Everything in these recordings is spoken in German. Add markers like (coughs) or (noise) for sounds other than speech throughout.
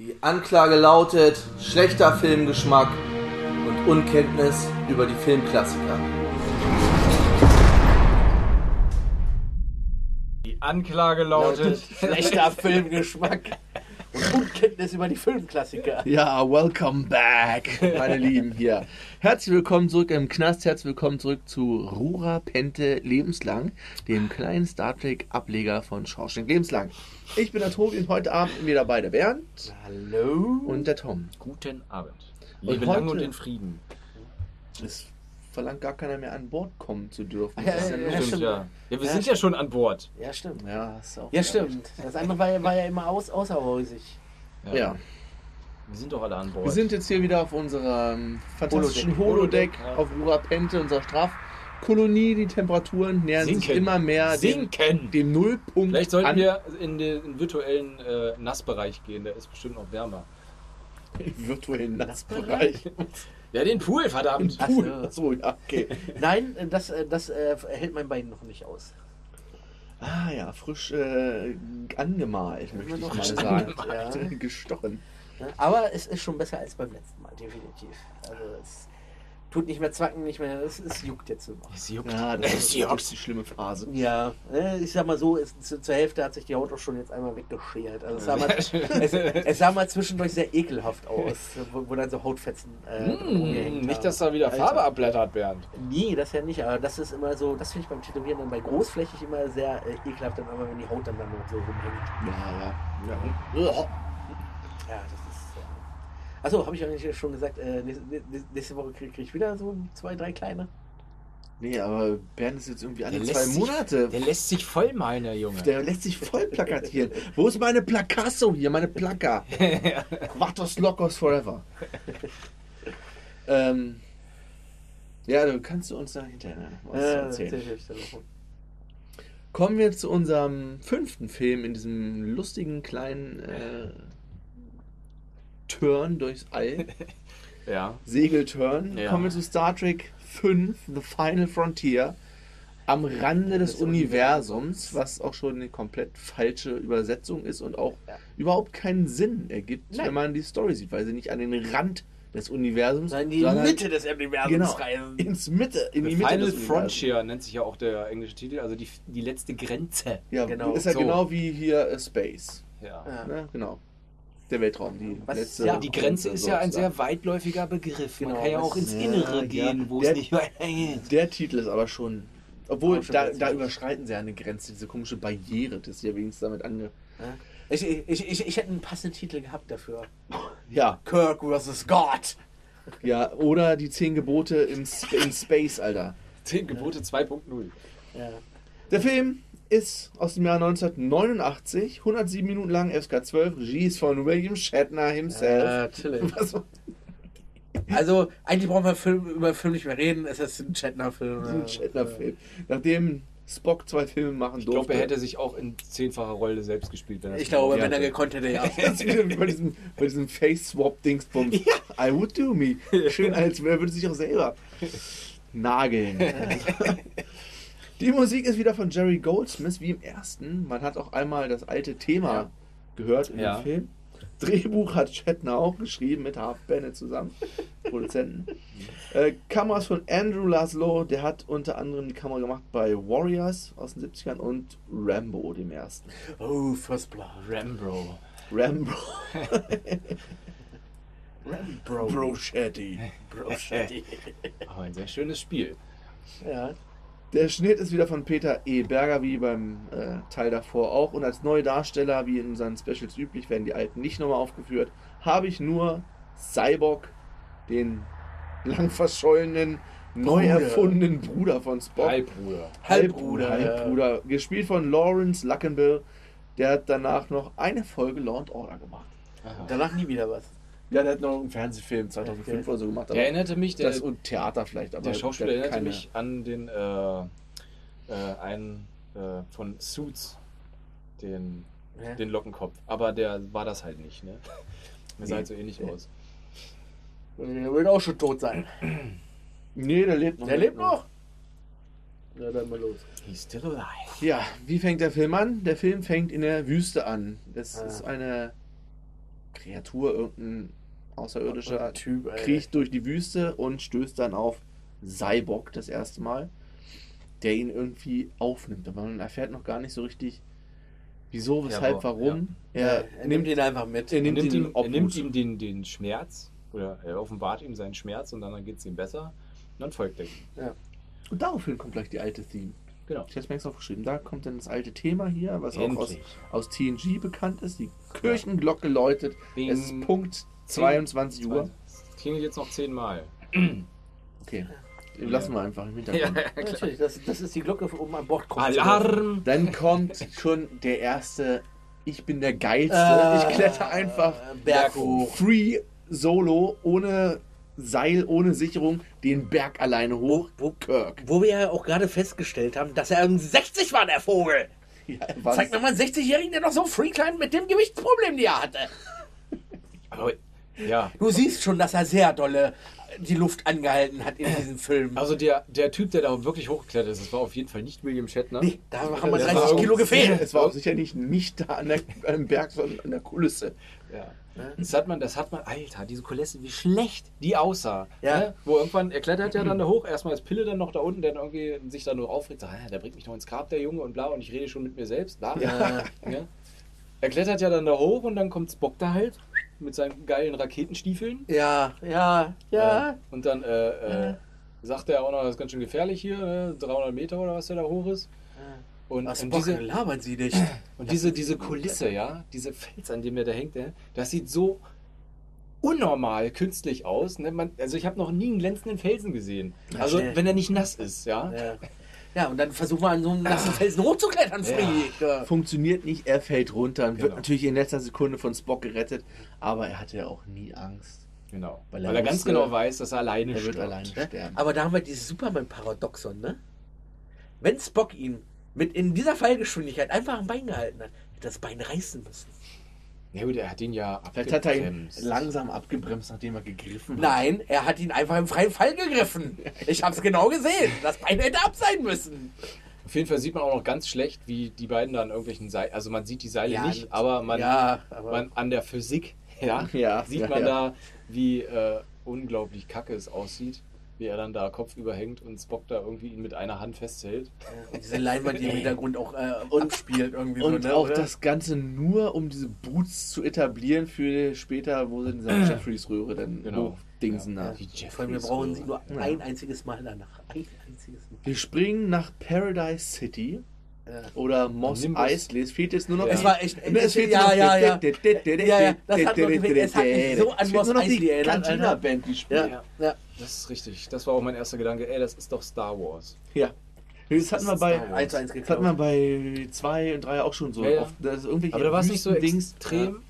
Die Anklage lautet schlechter Filmgeschmack und Unkenntnis über die Filmklassiker. Die Anklage lautet. Schlechter Filmgeschmack und Unkenntnis über die Filmklassiker. Ja, welcome back, meine Lieben hier. Herzlich willkommen zurück im Knast, herzlich willkommen zurück zu Rura Pente Lebenslang, dem kleinen Star Trek Ableger von Schorschenk Lebenslang. Ich bin der Tobi und heute Abend wieder bei der Bernd Hallo? und der Tom. Guten Abend. Und Lebe lang heute- und in Frieden. Es verlangt gar keiner mehr an Bord kommen zu dürfen. Ja, ja, ja Stimmt, ja. Ja, wir Ja, sind ja schon an Bord. Ja, stimmt. ja, ist auch Ja, stimmt. Das andere war, ja- war ja immer aus, außerhäusig. Ja. Wir sind doch alle an Bord. Wir sind jetzt hier wieder auf unserem fantastischen Holodeck. Holodeck, Ja. auf Urapente, unserer Strafkolonie. Die Temperaturen nähern sich Sinken. immer mehr dem, Sinken. dem Nullpunkt Vielleicht sollten an. wir in den virtuellen äh, Nassbereich gehen, der ist bestimmt noch wärmer. Im virtuellen Nassbereich. (laughs) Ja, den Pool, verdammt. Ach Cool. so. Achso, ja, okay. Nein, das, äh, das äh, hält mein Bein noch nicht aus. Ah ja, frisch äh, angemalt, möchte ich mal sagen. ja. (laughs) Gestochen. Aber es ist schon besser als beim letzten Mal, definitiv. Also es tut nicht mehr zwacken, nicht mehr. Es, es juckt jetzt noch. Es juckt. Ja, das Es ist, juckt. ist die schlimme Phase. Ja, äh, ich sag mal so, es, zu, zur Hälfte hat sich die Haut auch schon jetzt einmal weggeschert. Also es sah mal, (laughs) es, es sah mal zwischendurch sehr ekelhaft aus, wo, wo dann so Hautfetzen äh, rumgehängt nicht, haben. dass da wieder. Farbe abblättert, Bernd. Nee, das ja nicht, aber das ist immer so, das finde ich beim Tätowieren dann bei großflächig immer sehr äh, ekelhaft, dann immer wenn die Haut dann, dann noch so rumhängt. Ja, ja. ja. Ja, das ist. Ja. Achso, habe ich eigentlich schon gesagt, äh, nächste, nächste Woche kriege krieg ich wieder so zwei, drei kleine. Nee, aber Bernd ist jetzt irgendwie alle Der zwei sich- Monate. Der lässt sich voll meinen, der Junge. Der lässt sich voll plakatieren. Wo ist meine Placasso hier, meine Plaka? (laughs) Vatos Locos Forever. ähm, ja, du kannst du uns da hinterher was Äh, erzählen. Kommen wir zu unserem fünften Film in diesem lustigen kleinen äh, Turn durchs All. (laughs) ja. Segelturn. Ja. Kommen wir zu Star Trek 5, The Final Frontier. Am Rande des Des Universums, was auch schon eine komplett falsche Übersetzung ist und auch Ja. überhaupt keinen Sinn ergibt, Nein. wenn man die Story sieht, weil sie nicht an den Rand des Universums, Nein, die sondern Mitte des Universums genau, reisen. ins Mitte, in die The Mitte Final des Universums. Frontier nennt sich ja auch der englische Titel, also die, die letzte Grenze. Ja, Genau. ist ja So. genau wie hier äh, Space. Ja. Ja. Ne? Genau. Der Weltraum, die Was- letzte. ja, Die Grenze ist ja ein sehr weitläufiger Begriff. Man Genau, kann ja auch ins Innere ja. gehen, wo Der- es nicht weitergeht. Der Titel ist aber schon. Obwohl, schon da, da überschreiten sie ja eine Grenze, diese komische Barriere, das ist ja wenigstens damit ange. Ja. Ich, ich, ich, ich hätte einen passenden Titel gehabt dafür. Ja, Kirk vs. God. ja, oder die zehn Gebote in, in Space, Alter. Zehn Gebote 2.0. Ja. Der Film ist aus dem Jahr 1989, 107 Minuten lang, FSK 12, Regie ist von William Shatner himself. natürlich. (laughs) Was Also, eigentlich brauchen wir Film, über Film nicht mehr reden. Es ist ein Shatner-Film. das? Ein Shatner-Film. Nachdem Spock zwei Filme machen Ich durfte. glaube, er hätte sich auch in zehnfacher Rolle selbst gespielt. Wenn er Ich glaube, wenn er gekonnt hätte, ja. (laughs) Bei diesem, bei diesem Face-Swap-Dingsbums. I would do me. Schön, (laughs) als er würde sich auch selber nageln. Die Musik ist wieder von Jerry Goldsmith, wie im ersten. Man hat auch einmal das alte Thema Ja. gehört in Ja. dem Film. Drehbuch hat Shatner auch geschrieben mit Half Bennett zusammen, (laughs) Produzenten. Äh, Kameras von Andrew Laszlo, der hat unter anderem die Kamera gemacht bei Warriors aus den 70ern und Rambo, dem ersten. Oh, First Blood. Rambo. Rambo. (laughs) Bro. Bro Shetty. Bro, shitty. Aber ein sehr schönes Spiel. ja. Der Schnitt ist wieder von Peter E. Berger, wie beim äh, Teil davor auch. Und als neue Darsteller, wie in unseren Specials üblich, werden die alten nicht nochmal aufgeführt. Habe ich nur Cyborg, den lang verschollenen, neu erfundenen Bruder von Spock. Halbbruder. Halbbruder, Halbbruder. Gespielt von Lawrence Luckenbill. Der hat danach noch eine Folge Law and Order gemacht. Aha. Danach nie wieder was. Ja, der hat noch einen Fernsehfilm 2005 Okay. oder so gemacht. Der erinnerte mich, der, das und Theater vielleicht. Aber der Schauspieler der erinnerte keine- mich an den äh, äh, einen äh, von Suits, den, den Lockenkopf. Aber der war das halt nicht, ne? Mir sah Nee. halt so ähnlich aus. Der wird auch schon tot sein. Nee, der lebt noch. Der lebt noch. Ja, dann mal los. He's still alive. Ja, wie fängt der Film an? Der Film fängt in der Wüste an. Das Ah. ist eine Kreatur, irgendein außerirdischer Typ, ey. kriecht durch die Wüste und stößt dann auf Cyborg das erste Mal, der ihn irgendwie aufnimmt. Aber man erfährt noch gar nicht so richtig, wieso, weshalb, warum. Ja, Er, er nimmt ihn einfach mit. er Er nimmt nimmt, ihn ihm, er nimmt ihm den, den Schmerz oder er offenbart ihm seinen Schmerz und dann geht es ihm besser und dann folgt er ihm. Ja. Und daraufhin kommt gleich die alte Theme. Genau. Ich habe es mir extra aufgeschrieben. Da kommt dann das alte Thema hier, was auch aus, Endlich. aus TNG bekannt ist. Die Kirchenglocke läutet. Bing. Es ist Punkt 22 Uhr. Das klingelt jetzt noch zehnmal. (clears throat) Okay. Lassen wir einfach im Hintergrund. Natürlich, das, das ist die Glocke, um an Bord kommen zu Alarm! Dann kommt schon der erste. Ich bin der Geilste. Äh, ich kletter einfach Berg hoch. free solo, ohne Seil, ohne Sicherung, den Berg alleine hoch. Wo- Kirk. Wo wir ja auch gerade festgestellt haben, dass er um 60 war, der Vogel. Ja, was? Zeig mir mal einen 60-Jährigen, der noch so free klein mit dem Gewichtsproblem, die er hatte. Aber, ja, Du siehst schon, dass er sehr dolle die Luft angehalten hat in diesem Film. also der, der Typ, der da wirklich hochgeklettert ist, das war auf jeden Fall nicht William Shatner. nee, da haben wir Das 30 war Kilo gefehlt. Es war auch sicherlich nicht da an der, am Berg, sondern an der Kulisse. Ja. Das hat man, das hat man, Alter, diese Kulisse, wie schlecht die aussah. Ja. Ne? Wo irgendwann, er klettert ja dann da hoch, erstmal als Pille dann noch da unten, der dann irgendwie sich da nur aufregt, so, ah, der bringt mich noch ins Grab, der Junge und bla, und ich rede schon mit mir selbst, bla. Ja. Ja. Er klettert ja dann da hoch und dann kommt Spock da halt mit seinen geilen Raketenstiefeln. Ja, ja, ja. Äh, und dann äh, äh, sagt er auch noch, das ist ganz schön gefährlich hier, ne? 300 Meter oder was der da hoch ist. Und, Was und Bock, diese, labern Sie nicht. (clears throat) und diese, diese Kulisse, ja, diese Fels, an dem der da hängt, ja, das sieht so unnormal künstlich aus. Ne? Man, also ich habe noch nie einen glänzenden Felsen gesehen. Also wenn er nicht nass ist, ja. Ja. Ja, und dann versuchen wir an so einem nassen (laughs) Felsen hochzuklettern, Freak. Ja. Funktioniert nicht, er fällt runter und wird Genau. natürlich in letzter Sekunde von Spock gerettet, aber er hatte ja auch nie Angst. Genau. Weil Weil er er, ganz wusste, genau weiß, dass er alleine Er wird stirbt. alleine Ne? sterben. Aber da haben wir dieses Superman-Paradoxon, ne? Wenn Spock ihn mit in dieser Fallgeschwindigkeit einfach am Bein gehalten hat, hätte das Bein reißen müssen. Ja gut, er hat ihn ja Vielleicht hat er ihn abgebremst. langsam abgebremst, nachdem er gegriffen hat. Nein, er hat ihn einfach im freien Fall gegriffen. Ich hab's genau gesehen. Das Bein hätte ab sein müssen. Auf jeden Fall sieht man auch noch ganz schlecht, wie die beiden da an irgendwelchen Seilen, also man sieht die Seile Ja, nicht, aber man, ja, aber man an der Physik, ja, Ja, sieht ja, man ja. da, wie äh, unglaublich kacke es aussieht, wie er dann da kopfüber hängt und Spock da irgendwie ihn mit einer Hand festhält. Und diese Leinwand, die im Hintergrund auch äh, Und- abspielt irgendwie Und so, ne? auch oder? das Ganze nur, um diese Boots zu etablieren für später, wo sie in dieser Jeffreys-Röhre dann Genau. hochdingsen. Ja. nach. Die Vor allem, wir Jeffreys brauchen Röhre. sie nur Ja. ein einziges Mal danach. Ein einziges Mal. Wir springen nach Paradise City. Oder Moss. Eisley. Es fehlt jetzt nur noch. Ja. Es war echt. Es fehlt ja, nur noch- ja, ja. Ja, ja, das hat mich so an Es fehlt Mos nur noch die Eisley erinnert, Alter. Cantina-Band, die spielt. Ja, ja. Das ist richtig. Das war auch mein erster Gedanke. Ey, das ist doch Star Wars. Ja. Das hatten wir ist bei, Star Wars. 1 zu 1 das hatten wir bei 2 und 3 auch schon so. Ja, ja. Oft, dass irgendwelche Aber da war es nicht so Wüstendings- extrem.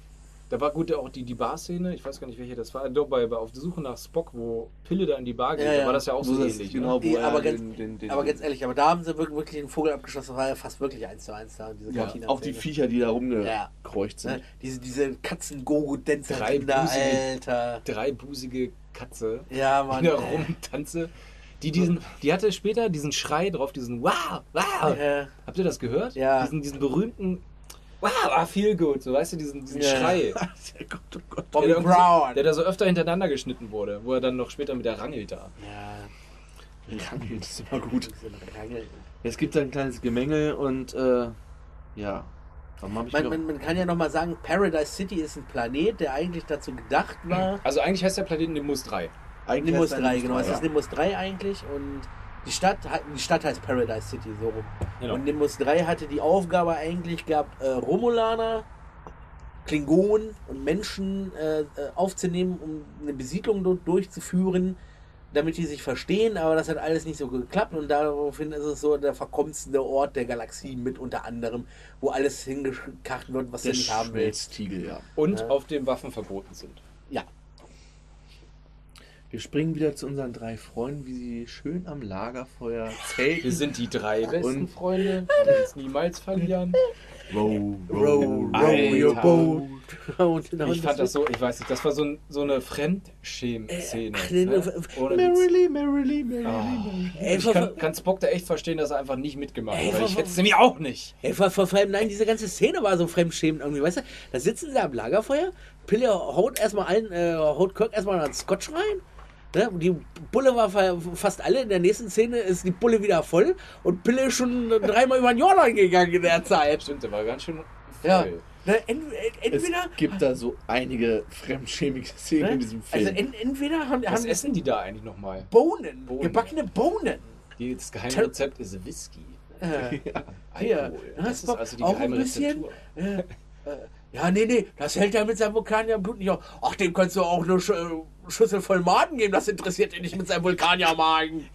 Da war gut auch die, die Bar-Szene, ich weiß gar nicht welche das war, doch bei, bei Auf der Suche nach Spock, wo Pille da in die Bar geht, Ja, da ja. war das ja auch so ähnlich. genau, Ne? Die- er aber ganz- den, den, den, Aber ganz ehrlich, aber da haben sie wirklich, wirklich den Vogel abgeschossen. Das war ja fast wirklich 1 zu 1 da. Diese ja, auch die Viecher, die da Ja. rumgekreucht sind. Ne? Diese, diese katzen gogo dänzer Drei kinder busige- Alter. Dreibusige Katze, Ja, die Mann. da ey. rumtanze. Die, diesen, die hatte später diesen Schrei drauf, diesen Wow, wow. Ja. Habt ihr das gehört? Ja. Diesen, diesen berühmten Wow, I feel good, so weißt du, diesen, diesen Ja. Schrei. (laughs) Gott, oh Gott. Bobby der, da Brown. der da so öfter hintereinander geschnitten wurde, wo er dann noch später mit der rangelt da. Ja. Rangeln, das ist immer gut. Rangel. Es gibt ein kleines Gemenge und äh, ja. Man, man, man kann ja nochmal sagen, Paradise City ist ein Planet, der eigentlich dazu gedacht war. Also eigentlich heißt der Planet Nimbus 3. eigentlich Nimbus erst 3, ein genau. Es ja. ist Nimbus 3 eigentlich und die Stadt, hat- die Stadt heißt Paradise City, so rum. Genau. Und Nimbus 3 hatte die Aufgabe eigentlich gehabt, äh, Romulaner, Klingonen und Menschen äh, äh, aufzunehmen, um eine Besiedlung dort durchzuführen, damit die sich verstehen, aber das hat alles nicht so geklappt und daraufhin ist es so der verkommenste Ort der Galaxie mit unter anderem, wo alles hingekarrt wird, was Der du nicht haben willst. Schmelztiegel, ja. Und Ja. auf dem Waffen verboten sind. Ja, Wir springen wieder zu unseren drei Freunden, wie sie schön am Lagerfeuer zelten. Wir sind die drei besten Und- Freunde, die uns niemals verlieren. row, row, row your boat. Und Ich fand das so, ich weiß nicht, das war so, ein, so eine Fremdschäm-Szene. Ach, nee, ne? Merrily, merrily, merrily, Ah. merrily. Ey, Ich kann, kann Spock da echt verstehen, dass er einfach nicht mitgemacht hat. Ich hätte es nämlich auch nicht. Ey, vor, vor, vor allem, nein, diese ganze Szene war so fremdschämend irgendwie, weißt du? Da sitzen sie am Lagerfeuer Pille haut erstmal allen, äh, haut Kirk erstmal einen Scotch rein. Ne? Die Bulle war fa- fast alle. In der nächsten Szene ist die Bulle wieder voll und Pille ist schon dreimal über den Jordan gegangen in der Zeit. Stimmt, der war ganz schön voll. Ja. Ne? Ent, ent, Es entweder. gibt da so einige fremdschämige Szenen Ne? in diesem Film. Also ent, entweder haben, Was haben essen die da eigentlich nochmal? Bohnen, Bohnen. gebackene Bohnen. Die- Das Geheimrezept ist Whisky. Äh, ja. Hier, Alkohol. hast Das ist Bock also die auch geheime ein bisschen? Rezeptur. Äh, äh, ja, nee, nee, das hält er mit seinem Vulkanierblut nicht auf. Ach, dem kannst du auch Sch äh, Schüssel voll Maden geben, das interessiert ihn nicht mit seinem Vulkaniermagen.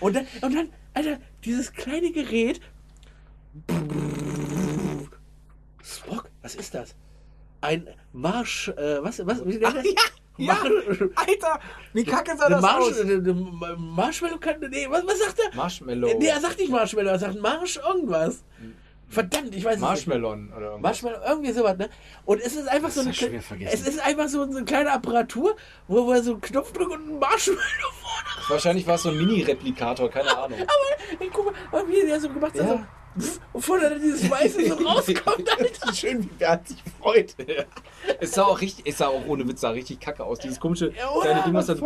und, dann, und dann, Alter, dieses kleine Gerät. Spock, was ist das? Ein Marsch, äh, was, was, wie nennt das? ja, Marsch- Alter, wie kacke sah das Marsch, aus? eine, eine Marshmallow kann, nee, was, was sagt er? Marshmallow. Nee, er sagt nicht Marshmallow, er sagt Marsch irgendwas. Verdammt, ich weiß es nicht. Marshmallow oder irgendwas. Marshmallow, irgendwie sowas, ne? Und es ist einfach so eine, schwer vergessen. es ist einfach so, eine kleine Apparatur, wo wir so einen Knopf drücken und ein Marshmallow (laughs) vorne. Wahrscheinlich war es so ein Mini-Replikator, keine Ahnung. (laughs) Aber ich guck mal, wie der so gemacht hat, Ja. so, und vorne dann dieses Weiße so (laughs) rauskommt, Alter. Schön, wie hat sich freut. Es sah auch richtig, es sah auch ohne Witz sah richtig kacke aus. Dieses komische Ja, kleine Ding, was dann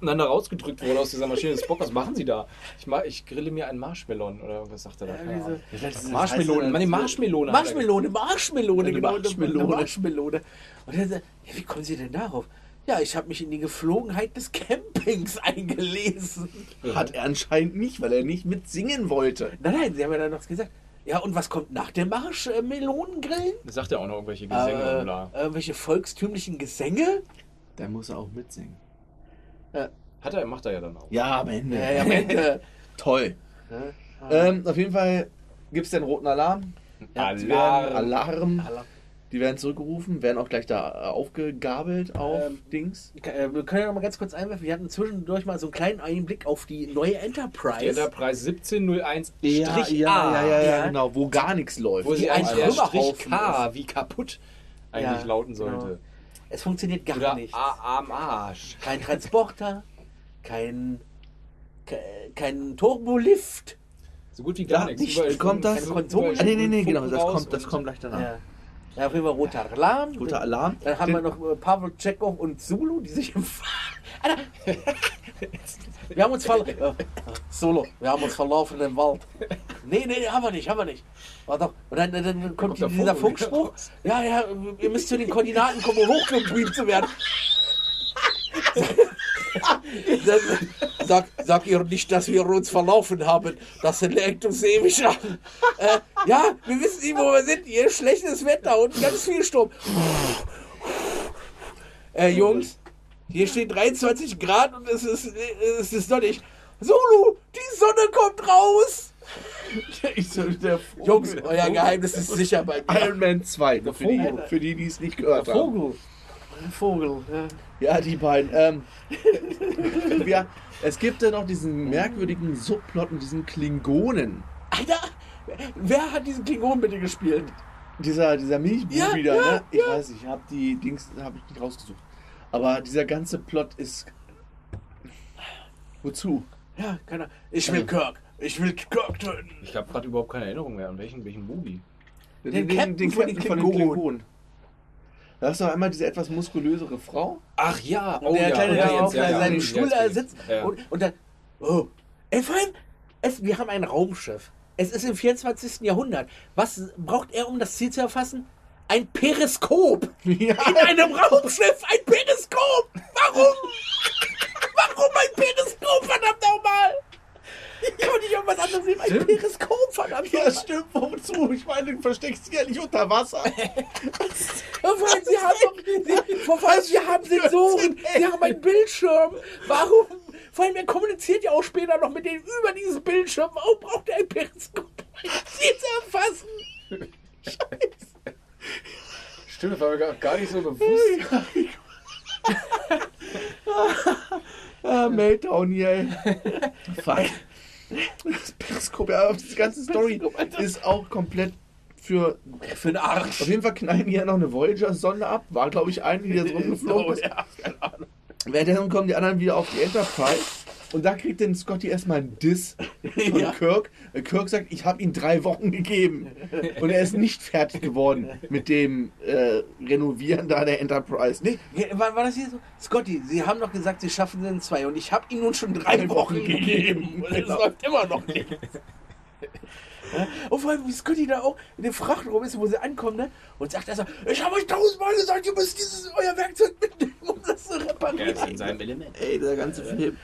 und dann da rausgedrückt wurde aus dieser Maschine. Spock, was machen Sie da? Ich, ma ich grille mir einen Marshmallow oder was sagt er da? Ja, diese- Marshmelone, meine Marshmelone. er Marshmelone, Marshmelone, genau, Marshmelone. Marshmelone. Und dann sagt, ja, wie kommen Sie denn darauf? Ja, ich habe mich in die Geflogenheit des Campings (laughs) eingelesen. Hat er anscheinend nicht, weil er nicht mitsingen wollte. Nein, nein, Sie haben ja dann noch gesagt. Ja, und was kommt nach dem Marshmelonengrillen? Da sagt er auch noch irgendwelche Gesänge Äh, und bla. irgendwelche volkstümlichen Gesänge? Da muss er auch mitsingen. Hat er, macht er ja dann auch. Ja, am Ende. Ja, ja, am Ende. (laughs) Toll. Ähm, auf jeden Fall gibt es den roten Alarm. Die werden, Alarm. Alarm. Alarm. Die werden zurückgerufen, werden auch gleich da äh, aufgegabelt auf Ähm, Dings. Äh, Wir können ja noch mal ganz kurz einwerfen. Wir hatten zwischendurch mal so einen kleinen Einblick auf die neue Enterprise. Die Enterprise 1701 ja, Strich ja, A. ja, ja, ja, Ja. genau, wo gar nichts läuft. Wo sie ein eigentlich Strich K wie kaputt eigentlich Ja, lauten genau. Es funktioniert gar Oder nicht. A am Arsch. Kein Transporter, kein, ke- kein Turbolift. So gut wie gar Ja, nichts. nicht- Überall kommt das- Funken- Konsole- Ah, nee, nee, nee, genau, das kommt, das kommt gleich danach. Ja. ja, auf jeden Fall roter Alarm. Guter Alarm. Dann haben Den- wir noch äh, Pavel Tschechow und Zulu, die sich im Alter. (laughs) Wir haben uns verlaufen. (laughs) Äh, Solo, wir haben uns verlaufen im Wald. Nee, nee, haben wir nicht, haben wir nicht. War doch. Und dann, dann, dann kommt kommt dieser wieder Funkspruch. Ja, ja, ihr müsst zu den Koordinaten kommen, um hochgebeamt zu werden. (laughs) Sag, sag ihr nicht, dass wir uns verlaufen haben. Das legt uns ewig an. Äh, ja, wir wissen nicht, wo wir sind. Hier schlechtes Wetter und ganz viel Sturm. Äh, Jungs, hier steht 23 Grad und es ist, es ist nicht. Solo, die Sonne kommt raus. (laughs) Ich so, der Vogel. Jungs, euer Geheimnis ist sicher bei mir. Iron Man 2, für die, Vogel. für die, die es nicht gehört haben. Vogel. Ein Vogel. Ja. Ja, die beiden. Ähm, (laughs) ja, es gibt ja noch diesen merkwürdigen Subplot mit diesen Klingonen. Alter, wer hat diesen Klingon bitte gespielt? Dieser, dieser Milchbubi Ja, da, ja, ne? Ich weiß nicht, ich habe die Dings habe ich nicht rausgesucht. Aber dieser ganze Plot ist. Wozu? Ja, keiner. Ich will Kirk. Ich will Kirk töten. Ich habe gerade überhaupt keine Erinnerung mehr an welchen, welchen Movie. Den Captain von den Klingonen. Da hast du einmal diese etwas muskulösere Frau. Ach ja, Und der kleine, ja, der jetzt, auf ja, ja, seinem jetzt Stuhl sitzt Ja. und, und dann. Oh. Ey, vor allem, es, wir haben ein Raumschiff. Es ist im 24. Jahrhundert. Was braucht er, um das Ziel zu erfassen? Ein Periskop. Ja. In einem Raumschiff ein Periskop. Warum? Warum ein Periskop, verdammt nochmal? Kann man nicht irgendwas anderes nehmen? Ein. Periskop, verdammt Ja, stimmt, wozu? Ich meine, du versteckst dich ja nicht unter Wasser. Vor allem, Sie haben, doch, Sie, vor allem, Sie haben Sensoren, Sie haben einen Bildschirm. Warum? Vor allem, er kommuniziert ja auch später noch mit denen über dieses Bildschirm. Warum braucht er ein Periskop, sie zu erfassen? Stimmt, das war mir gar, gar nicht so bewusst. (laughs) Ah, Meltdown hier, ey. Fuck. Das Periskop, ja, aber diese ganze Story ist auch komplett für. Für den Arsch. Auf jeden Fall knallen die ja noch eine Voyager-Sonde ab. War, glaube ich, eine, die jetzt (laughs) rumgeflogen ist. Ja, keine Ahnung. Währenddessen kommen die anderen wieder auf die Enterprise. Und da kriegt dann Scotty erstmal einen Diss von (laughs) Ja. Kirk. Kirk sagt, ich habe ihm drei Wochen gegeben. Und er ist nicht fertig geworden mit dem äh, Renovieren da der Enterprise. Nee, war, war das hier so? Scotty, Sie haben doch gesagt, Sie schaffen es in zwei und ich habe Ihnen nun schon drei Drei Wochen Wochen gegeben. gegeben. Und es Genau. läuft immer noch nicht. Ja, Und vor allem, wie Scotty da auch in dem Frachtraum ist, wo sie ankommen, ne? Und sagt er so, ich habe euch tausendmal gesagt, ihr müsst dieses euer Werkzeug mitnehmen, um das zu Er ist in reparieren. seinem Element. Ey, der ganze Film.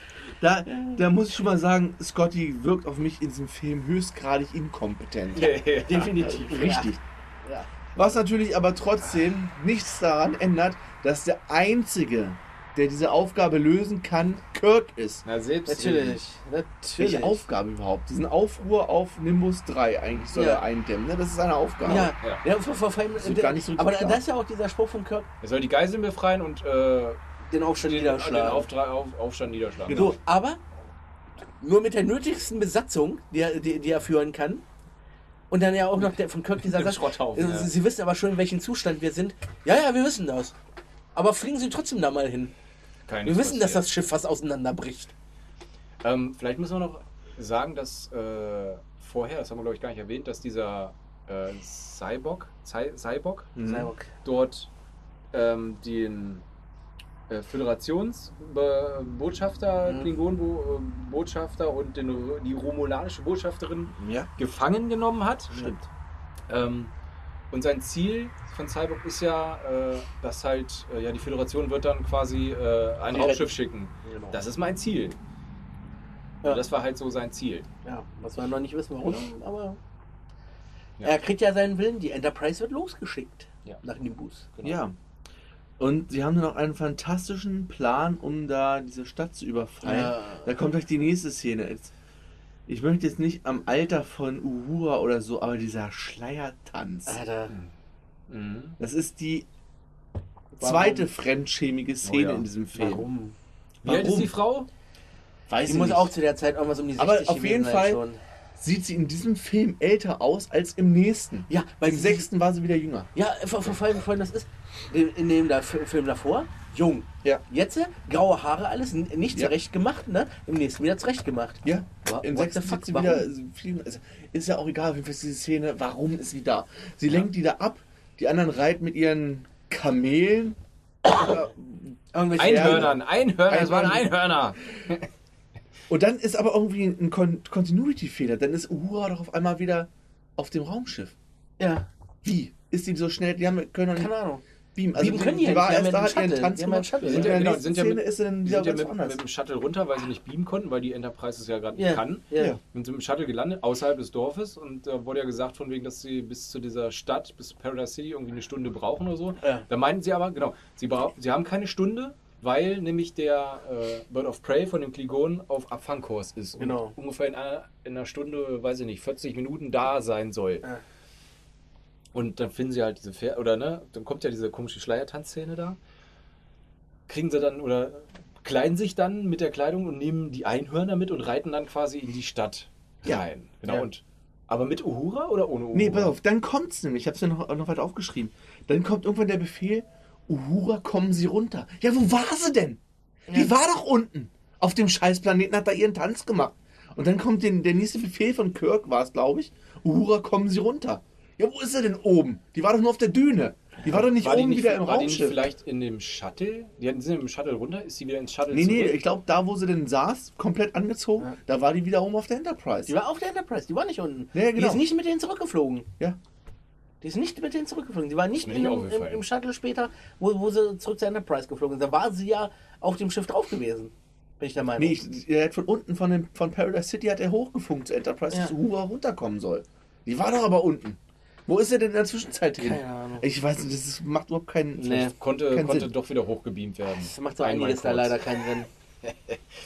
Da, da muss ich schon mal sagen, Scotty wirkt auf mich in diesem Film höchstgradig inkompetent. (laughs) Definitiv. Richtig. Ja. Was natürlich aber trotzdem nichts daran ändert, dass der Einzige, der diese Aufgabe lösen kann, Kirk ist. Na, selbst Natürlich. Welche Natürlich. Aufgabe überhaupt? Diesen Aufruhr auf Nimbus 3 eigentlich soll Ja. er eindämmen. Ne? Das ist seine Aufgabe. Ja, Ja. ja. vor, vor, vor allem, Das wird gar nicht so aber klar. da ist ja auch dieser Spruch von Kirk, Er soll die Geiseln befreien und äh, den Aufstand den, den niederschlagen. Auftra auf, Aufstand niederschlagen. So, aber nur mit der nötigsten Besatzung, die er, die, die er führen kann. Und dann ja auch noch der von Kirk dieser Satz. Schrotthaufen, äh, ja. Sie, Sie wissen aber schon, in welchem Zustand wir sind. Ja, ja, wir wissen das. Aber fliegen Sie trotzdem da mal hin. Kein Wir wissen, dass passiert. das Schiff fast auseinanderbricht. Ähm, vielleicht müssen wir noch sagen, dass äh, vorher, das haben wir glaube ich gar nicht erwähnt, dass dieser äh, Cyborg, Cy Cyborg Mhm. Dort ähm, den Föderationsbotschafter, Mhm. Klingon-Botschafter und den, die romulanische Botschafterin Ja, gefangen genommen hat. stimmt. Ähm, und sein Ziel von Cyborg ist ja, äh, dass halt, äh, ja, die Föderation wird dann quasi äh, ein Die Raumschiff schicken. Genau. Das ist mein Ziel. Ja. Und das war halt so sein Ziel. Ja, was wir noch nicht wissen, warum, aber. Ja. Er kriegt ja seinen Willen, die Enterprise wird losgeschickt. Nach Nimbus. Genau. Ja. Und sie haben dann auch einen fantastischen Plan, um da diese Stadt zu überfallen. Ja. Da kommt gleich die nächste Szene. Jetzt, ich möchte jetzt nicht am Alter von Uhura oder so, aber dieser Schleiertanz. Alter. Mhm. Das ist die Warum? zweite fremdschämige Szene Oh ja. in diesem Film. Warum? Wie alt ist Warum? die Frau? Weiß ich muss nicht. auch zu der Zeit irgendwas um die 60 Aber auf jeden Fall- Schon. Sieht sie in diesem Film älter aus als im nächsten. Ja, weil Im sie- sechsten war sie wieder jünger. Ja, vor, vor, vor allem, vor allem das ist in, in dem da, Fi- Film davor jung. Ja. Jetzt äh, graue Haare, alles nicht Ja. zurecht gemacht, ne? Im nächsten wieder zurecht gemacht. Ja, im what the sechsten fuck, wieder. viel- also, Ist ja auch egal, Fall ist diese Szene. Warum ist sie da? Sie lenkt die da ab. Die anderen reiten mit ihren Kamelen. Einhörnern, Einhörner, das waren Einhörner. Und dann ist aber irgendwie ein Con Continuity-Fehler. Dann ist Uhura doch auf einmal wieder auf dem Raumschiff. Ja, Wie? Ist die so schnell? Die haben, können keine Ahnung. Beamen. Beamen können die die war nicht, die haben erst da, hat ihren. Tanz gemacht. Shuttle. Und Sind in ja, der genau, sind ja mit, ist sie dann die wieder sind ja mit, mit dem Shuttle runter, weil sie nicht beamen konnten, weil die Enterprise es ja gerade nicht kann. Ja. Und sind im Shuttle gelandet, außerhalb des Dorfes. Und da wurde ja gesagt, von wegen, dass sie bis zu dieser Stadt, bis zu Paradise City, irgendwie eine Stunde brauchen oder so. Ja. Da meinten sie aber, genau, sie, sie haben keine Stunde, weil nämlich der äh, Bird of Prey von dem Klingon auf Abfangkurs ist. Genau. Und ungefähr in einer, in einer Stunde, weiß ich nicht, 40 Minuten da sein soll. Ja. Und dann finden sie halt diese Pferde, oder ne, dann kommt ja diese komische Schleiertanzszene da. Kriegen sie dann, oder kleiden sich dann mit der Kleidung und nehmen die Einhörner mit und reiten dann quasi in die Stadt Ja. rein. Genau. Ja. Und, aber mit Uhura oder ohne Uhura? Nee, pass auf, dann kommt's nämlich. Ich hab's ja noch, noch weiter aufgeschrieben. Dann kommt irgendwann der Befehl: Uhura, kommen Sie runter. Ja, wo war sie denn? Die war doch unten. Auf dem Scheißplaneten hat da ihren Tanz gemacht. Und dann kommt den, der nächste Befehl von Kirk, war es, glaube ich. Uhura, kommen Sie runter. Ja, wo ist sie denn oben? Die war doch nur auf der Düne. Die war doch nicht war die oben nicht, wieder im war die nicht Raumschiff. vielleicht in dem Shuttle? Die hatten- sind im Shuttle runter, ist sie wieder ins Shuttle Nee, nee, zurück? ich glaube, da, wo sie denn saß, komplett angezogen, Ja. da war die wieder oben auf der Enterprise. Die war auf der Enterprise, die war nicht unten. Ja, Die genau. ist nicht mit denen zurückgeflogen. Ja. Die ist nicht mit denen zurückgeflogen. Die war nicht in im, im Shuttle später, wo, wo sie zurück zur Enterprise geflogen sind. Da war sie ja auf dem Schiff drauf gewesen. Bin ich der Meinung. Nee, ich, er hat von unten, von, dem, von Paradise City, hat er hochgefunkt zur Enterprise, Ja. dass Uhura runterkommen soll. Die war doch aber unten. Wo ist er denn in der Zwischenzeit hin? Keine Ahnung. Ich weiß nicht, das ist, macht überhaupt keinen Nee. Konnte, Keinen konnte Sinn. doch wieder hochgebeamt werden. das macht so Einmal einiges da leider keinen Sinn. (laughs)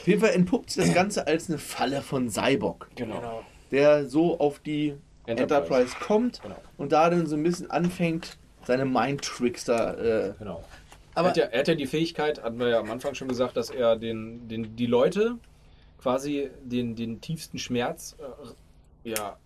Auf jeden Fall entpuppt sich das Ganze als eine Falle von Cyborg, Genau. der so auf die Enterprise. Enterprise, kommt Genau. und da dann so ein bisschen anfängt, seine Mind-Tricks da. Äh, genau. Aber er, hat ja, er hat ja die Fähigkeit, hatten wir ja am Anfang schon gesagt, dass er den, den, die Leute quasi den, den tiefsten Schmerz äh, ja,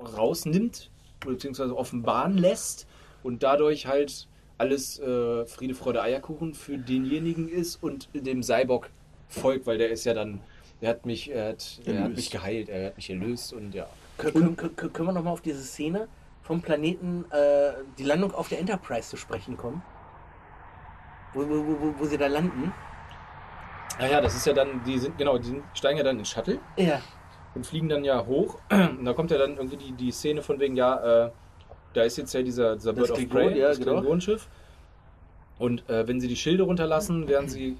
rausnimmt, beziehungsweise offenbaren lässt und dadurch halt alles äh, Friede, Freude, Eierkuchen für denjenigen ist und dem Cyborg folgt, weil der ist ja dann er hat mich, er hat, er hat mich geheilt, er hat mich erlöst und ja. Können, können, können wir nochmal auf diese Szene vom Planeten, äh, die Landung auf der Enterprise zu sprechen kommen? Wo, wo, wo, wo- sie da landen? Naja, das ist ja dann, die sind, genau, die steigen ja dann ins Shuttle Ja. Und fliegen dann ja hoch. (clears throat) Und da kommt ja dann irgendwie die, die Szene von wegen, ja, äh, da ist jetzt ja dieser, dieser Das Bird of Prey, ja, das genau. Klingonenschiff. Und äh, wenn sie die Schilde runterlassen, werden sie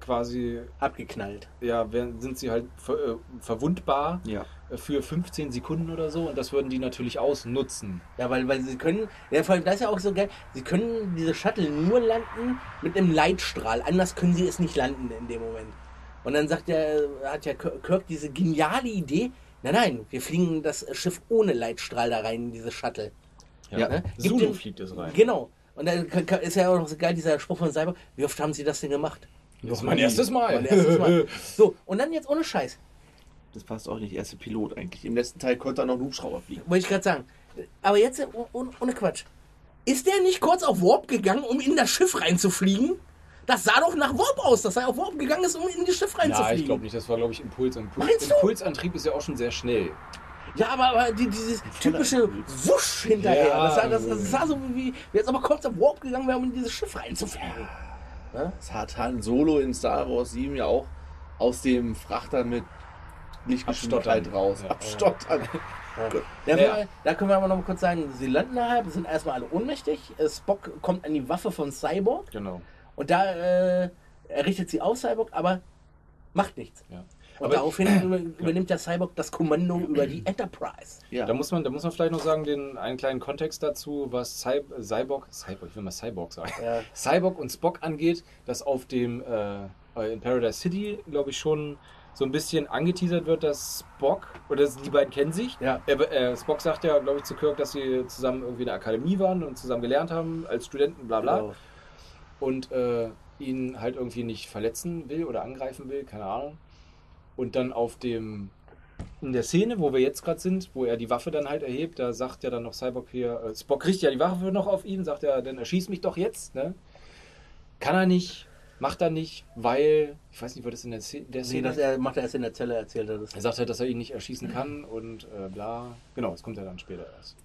quasi, Abgeknallt. ja, werden, sind sie halt ver, äh, verwundbar Ja. äh, für 15 Sekunden oder so. Und das würden die natürlich ausnutzen. Ja, weil, weil sie können, ja, vor allem das ist ja auch so geil, sie können diese Shuttle nur landen mit einem Leitstrahl. Anders können sie es nicht landen in dem Moment. Und dann sagt der, hat ja Kirk Kirk diese geniale Idee, nein, nein, wir fliegen das Schiff ohne Leitstrahl da rein in diese Shuttle. Ja. Ne? Gibt Zulu dem- fliegt es rein. Genau. Und dann ist ja auch noch so geil, dieser Spruch von Cyber, wie oft haben sie das denn gemacht? Das ist mein erstes Mal. Mein erstes Mal. (laughs) So, und dann jetzt ohne Scheiß. Das passt auch nicht. Erste Pilot eigentlich. Im letzten Teil konnte er noch einen Hubschrauber fliegen. Wollte ich gerade sagen. Aber jetzt oh- oh- ohne Quatsch. Ist der nicht kurz auf Warp gegangen, um in das Schiff reinzufliegen? Das sah doch nach Warp aus, dass er auf Warp gegangen ist, um in das Schiff Ja, reinzufliegen. ich glaube nicht. Das war, glaube ich, Impuls. Impuls Meinst du? Impulsantrieb ist ja auch schon sehr schnell. Ja, aber, aber die, dieses typische Wusch hinterher. Ja. das, sah, das, das sah so wie, wie jetzt aber kurz auf Warp gegangen wäre, um in dieses Schiff reinzufliegen. Das hat Han Solo in Star Wars 7 ja auch aus dem Frachter mit Lichtgeschwindigkeit Abstottern. raus. Ja. Abstottern. (laughs) Gut. Da, Ja. da können wir aber noch mal kurz sagen, sie landen da, sind erstmal alle ohnmächtig. Spock kommt an die Waffe von Cyborg Genau. Und da äh, errichtet sie auf Cyborg, aber macht nichts. Ja. Und Aber- daraufhin (clears throat) über, übernimmt der Cyborg das Kommando über die Enterprise. Ja. Da muss man, da muss man vielleicht noch sagen, den einen kleinen Kontext dazu, was Cy Cyborg, Cyborg, ich will mal Cyborg sagen, Ja. (laughs) Cyborg und Spock angeht, dass auf dem äh, in Paradise City, glaube ich, schon so ein bisschen angeteasert wird, dass Spock, oder die beiden kennen sich. Ja. Er, äh, Spock sagt ja, glaube ich, zu Kirk, dass sie zusammen irgendwie in der Akademie waren und zusammen gelernt haben als Studenten, bla bla. Genau. Und äh, ihn halt irgendwie nicht verletzen will oder angreifen will, keine Ahnung. Und dann auf dem in der Szene, wo wir jetzt gerade sind, wo er die Waffe dann halt erhebt, da sagt ja dann noch Cyborg hier, äh, Spock kriegt ja die Waffe noch auf ihn, sagt er, dann erschieß mich doch jetzt, ne? Kann er nicht, macht er nicht, weil, ich weiß nicht, war das in der, Szene, der Nee, das er, macht er erst in der Zelle, erzählt er das. er sagt halt, dass er ihn nicht erschießen kann und äh, bla. Genau, das kommt ja dann später erst.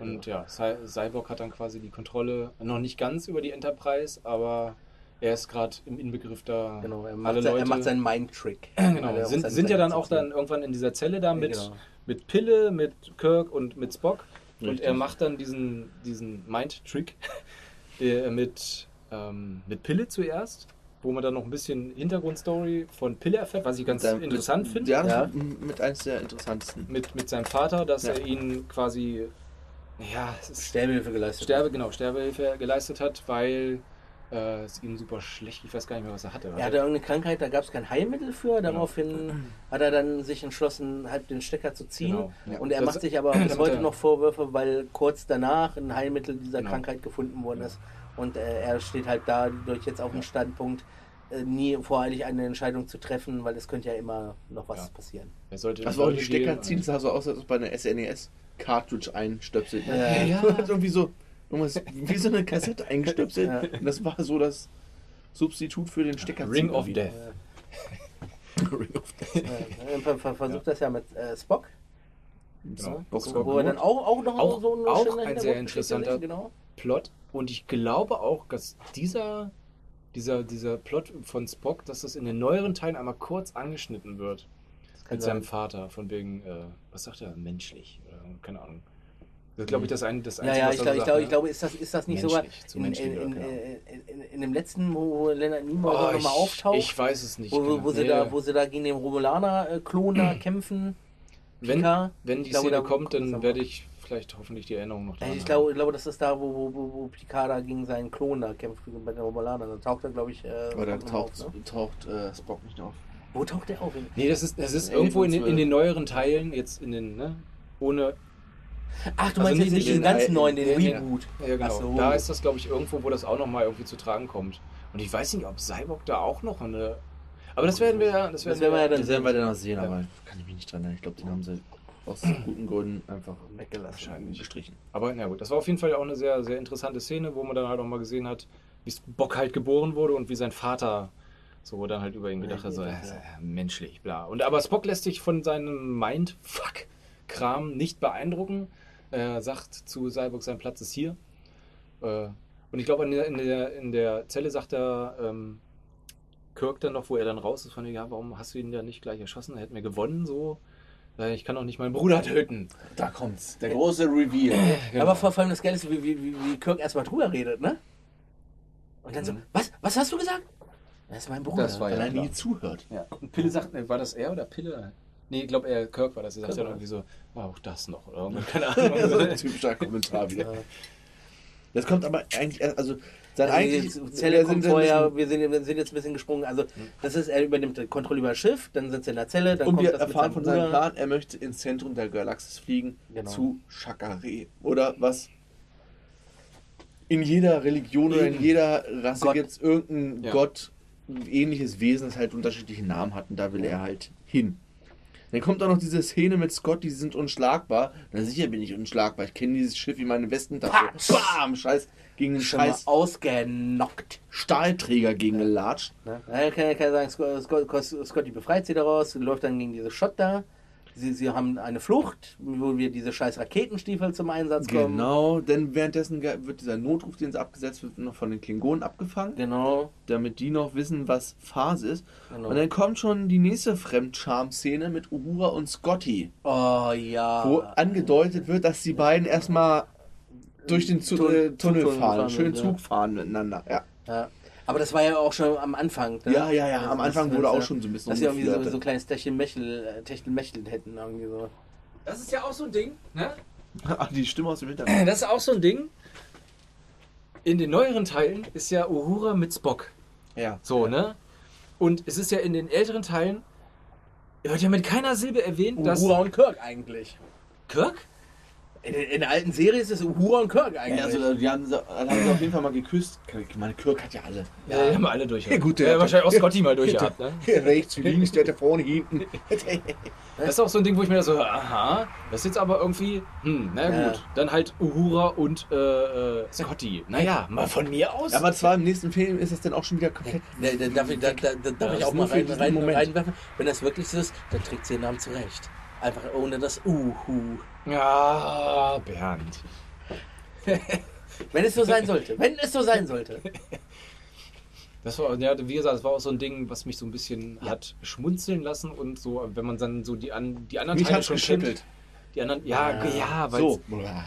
Und ja, Cy Cyborg hat dann quasi die Kontrolle, noch nicht ganz über die Enterprise, aber er ist gerade im Inbegriff da. Genau, er alle macht, sein, er Leute, macht seinen Mind-Trick. (clears throat) Genau, er sind, sind ja dann auch dann irgendwann in dieser Zelle da mit, genau. mit Pille, mit Kirk und mit Spock. Und Richtig. er macht dann diesen, diesen Mind-Trick (laughs) äh, mit, ähm, mit Pille zuerst, wo man dann noch ein bisschen Hintergrundstory von Pille erfährt, was ich ganz Dann- interessant finde Ja, Ja. mit eines der interessantesten. mit, mit seinem Vater, dass Ja. er ihn quasi ja, Sterbehilfe geleistet. Sterbe, genau, Sterbehilfe geleistet hat, weil äh, es ihm super schlecht, ich weiß gar nicht mehr, was er hatte. Er hatte irgendeine Krankheit, da gab es kein Heilmittel für. Daraufhin hat er dann sich entschlossen, halt den Stecker zu ziehen. Genau, ja. Und er Das- macht sich aber (clears throat) bis heute noch Vorwürfe, weil kurz danach ein Heilmittel dieser Genau. Krankheit gefunden worden ist. Und äh, er steht halt da durch jetzt auf dem Standpunkt, nie voreilig eine Entscheidung zu treffen, weil es könnte ja immer noch was Ja. passieren. er sollte Das war auch die sollte Stecker ziehen, sah so aus, als ob bei einer SNES Cartridge einstöpselt. Ja. Ja. (laughs) irgendwie so, irgendwas, wie so eine Kassette eingestöpselt. Ja. Und das war so das Substitut für den Stecker. Ring of Death. (laughs) Ring of Death. Äh, ver ver versucht das ja mit äh, Spock, Genau. Box wo, wo er dann auch, auch noch Auch- so eine auch schöne ein sehr interessanter- Genau. Plot. Und ich glaube auch, dass dieser, dieser, dieser Plot von Spock, dass das in den neueren Teilen einmal kurz angeschnitten wird. Mit seinem sein. Vater, von wegen, äh, was sagt er? Menschlich. Oder, keine Ahnung. Das ist, glaube ich, das, ein, das Ja, Einzige, ja, was ich glaube, ich glaube, glaube, ist das, ist das nicht sogar in, in, menschlich, in, in, in, dem letzten, wo Leonard Nimoy Oh, nochmal auftaucht, ich weiß es nicht. wo, genau. wo, sie Nee. da, wo sie da gegen den Romulaner-Klon da (clears throat) kämpfen. wenn, wenn die glaube, Szene kommt, dann werde ich vielleicht hoffentlich die Erinnerung noch Ja, daran ich glaube, ich glaube, das ist da, wo, wo, wo, wo Picard da gegen seinen Klon da kämpft, bei den Romulanern. Da taucht er, glaube ich, äh, Aber da noch taucht, auf, ne? taucht äh, Spock nicht auf. Wo taucht der auf? Nee, das ist, das ist Nee, irgendwo in den, in den neueren Teilen, jetzt in den, ne? Ohne. Ach, du Also meinst nicht- jetzt nicht den in ganz alten- neuen, den. Reboot. Ja, genau. So. Da ist das, glaube ich, irgendwo, wo das auch nochmal irgendwie zu tragen kommt. Und ich weiß nicht, ob Cyborg da auch noch eine. Aber das werden wir ja. Das werden, Das werden wir ja dann Das werden wir dann noch sehen, Ja. aber kann ich mich nicht dran erinnern. Ich glaube, den haben sie aus guten Gründen einfach Weggelassen. Wahrscheinlich. gestrichen. Aber na gut, das war auf jeden Fall auch eine sehr, sehr interessante Szene, wo man dann halt auch mal gesehen hat, wie Spock halt geboren wurde und wie sein Vater So, dann halt über ihn gedacht hat, so, Ja, menschlich, bla. Und aber Spock lässt sich von seinem Mindfuck-Kram nicht beeindrucken. Er sagt zu Cyborg, sein Platz ist hier. Äh, und ich glaube, in der, in, der, in der Zelle sagt er ähm, Kirk dann noch, wo er dann raus ist, von ja, warum hast du ihn ja nicht gleich erschossen? Er hätte mir gewonnen, so. Äh, Ich kann doch nicht meinen Bruder töten. Da kommt's. Der große Reveal. Genau. Aber vor vor allem das Geile ist, wie, wie, wie Kirk erstmal drüber redet, ne? Und dann so, Mhm. was? Was hast du gesagt? Das ist mein Bruder. Das war Weil ja er nie zuhört. Ja. Und Pille sagt, ne, war das er oder Pille? Nee, ich glaube, er Kirk war das. Er sagt ja war irgendwie so, oh, auch das noch. Oder (laughs) keine (laughs) so ein Ahnung. typischer (laughs) Kommentar wieder. Ja. Das kommt aber eigentlich erst, also sein Also eigentlich Zelle kommt sind- vorher, wir sind, wir sind jetzt ein bisschen gesprungen. Also, das ist, er übernimmt die Kontrolle über das Schiff, dann sitzt er in der Zelle, dann Und kommt wir erfahren von seinem. Plan, er möchte ins Zentrum der Galaxis fliegen Genau. zu Shakare. Oder was in jeder Religion oder in jeder Rasse Gott. gibt es irgendein Ja. Gott, ähnliches Wesen, das halt unterschiedliche Namen hat und da will er halt hin. Dann kommt auch noch diese Szene mit Scott, die sind unschlagbar. Na sicher bin ich unschlagbar. Ich kenne dieses Schiff wie meine Westentasche. Bam! Scheiß gegen den scheiß ausgenockt. Stahlträger gegen gelatscht. Ne? Er kann, kann sagen, Scott, Scott, Scotty befreit sie daraus, läuft dann gegen diese Shot da. Sie, sie haben eine Flucht, wo wir diese scheiß Raketenstiefel zum Einsatz kommen. Genau, denn währenddessen wird dieser Notruf, den sie abgesetzt wird, noch von den Klingonen abgefangen, Genau. damit die noch wissen, was Phase ist. genau. Und dann kommt schon die nächste Fremdscham-Szene mit Uhura und Scotty, oh ja. wo angedeutet wird, dass die beiden erstmal durch den Zu äh, Tunnel Zugtunnel fahren, fahren schön mit, ja. Zug fahren miteinander. Ja, Ja. Aber das war ja auch schon am Anfang. Ne? ja, ja, ja. am Anfang das- wurde das- auch schon so ein bisschen Dass sie irgendwie so, so ein kleines Techtelmechtel äh, Techtelmechtel hätten. Irgendwie so. Das ist ja auch so ein Ding, ne? Ach, (laughs) die Stimme aus dem Hintergrund. Das ist auch so ein Ding. In den neueren Teilen ist ja Uhura mit Spock. Ja. So, ne? Und es ist ja in den älteren Teilen, wird ja mit keiner Silbe erwähnt, dass. Uhura und Kirk eigentlich. Kirk? In, in der alten Serie ist es Uhura und Kirk Ja, eigentlich. also, die haben, sie- dann haben sie auf jeden Fall mal geküsst. Ich meine, Kirk hat ja alle. Ja, die haben alle durch. Ja, gut, der ja, hat- wahrscheinlich auch Scotty mal durch (laughs) gehabt, ne? Rechts, links, der hat vorne, hinten. (laughs) Das ist auch so ein Ding, wo ich mir so, aha, das ist jetzt aber irgendwie, hm, na Ja. gut. Dann halt Uhura und äh, äh, Scotty. Naja, mal von mir aus. Aber zwar im nächsten Film ist das dann auch schon wieder komplett. Da, da, darf ich, da, da, da darf Ja, ich auch mal für rein, rein, Moment. reinwerfen? Wenn das wirklich so ist, dann trägt sie den Namen zurecht. Einfach ohne das Uhu. ja, Bernd. (laughs) Wenn es so sein sollte. Wenn es so sein sollte. (laughs) Das war, ja, wie gesagt, das war auch so ein Ding, was mich so ein bisschen hat schmunzeln lassen und so, wenn man dann so die, an, die anderen Mich Teile schon geschüttelt. Die anderen, ja, Ja. ja, weil. So.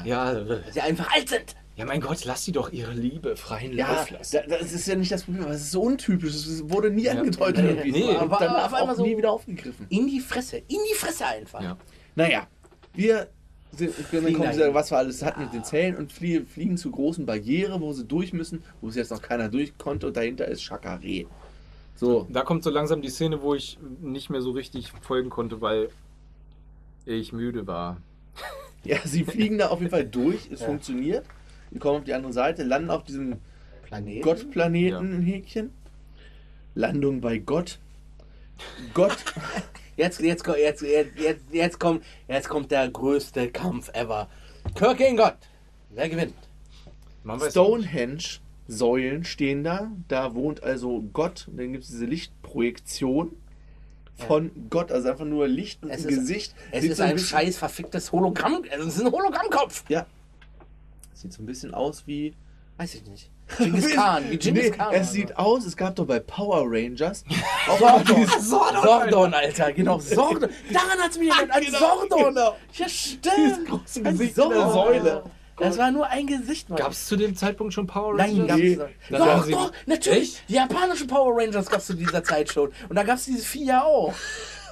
Ja, sie einfach alt sind. Ja, mein Gott, lass sie doch ihre Liebe freien Ja, Lauf lassen. da- das ist ja nicht das Problem, aber es ist so untypisch. Es wurde nie Ja. angedeutet. Nee, irgendwie. nee, aber danach auf einmal auch so- nie wieder aufgegriffen. In die Fresse. In die Fresse einfach. Ja. Naja, wir sind, dann Fliegen kommen sie, was wir alles hatten mit den Zellen und flie, fliegen zur großen Barriere, wo sie durch müssen, wo es jetzt noch keiner durch konnte und dahinter ist Chakare. So, Da kommt so langsam die Szene, wo ich nicht mehr so richtig folgen konnte, weil ich müde war. ja, sie fliegen da auf jeden Fall durch, es (laughs) Ja. funktioniert. Die kommen auf die andere Seite, landen auf diesem Planeten. Gottplaneten Ja. in Häkchen. Landung bei Gott. Gott, (laughs) Jetzt, jetzt, jetzt, jetzt, jetzt, kommt, jetzt kommt der größte Kampf ever. Kirk gegen Gott. Wer gewinnt? Stonehenge Säulen stehen da. Da wohnt also Gott. Und dann gibt es diese Lichtprojektion von Gott. Also einfach nur Licht und Es ein ist- Gesicht. Es Sieht ist so ein bisschen- scheiß verficktes Hologramm. Es ist ein Hologrammkopf. Ja. Sieht so ein bisschen aus wie. Weiß ich nicht. (laughs) Genghis Khan. Wie Genghis nee, Khan. Es sieht aus, es gab doch bei Power Rangers (laughs) auch Sordon. Sordon, Alter. Genau, Sordon. (laughs) Daran hat es mich erinnert. An Genau, Sordon. genau. Ja, dieses stimmt. große Ein Gesicht in der Sordon. Säule. Das war nur ein Gesicht, Mann. Gab es zu dem Zeitpunkt schon Power Nein, Rangers? gab's Nee. nicht. Dann Doch, doch, natürlich. Echt? Die japanischen Power Rangers gab es zu dieser Zeit schon. Und da gab es diese vier auch.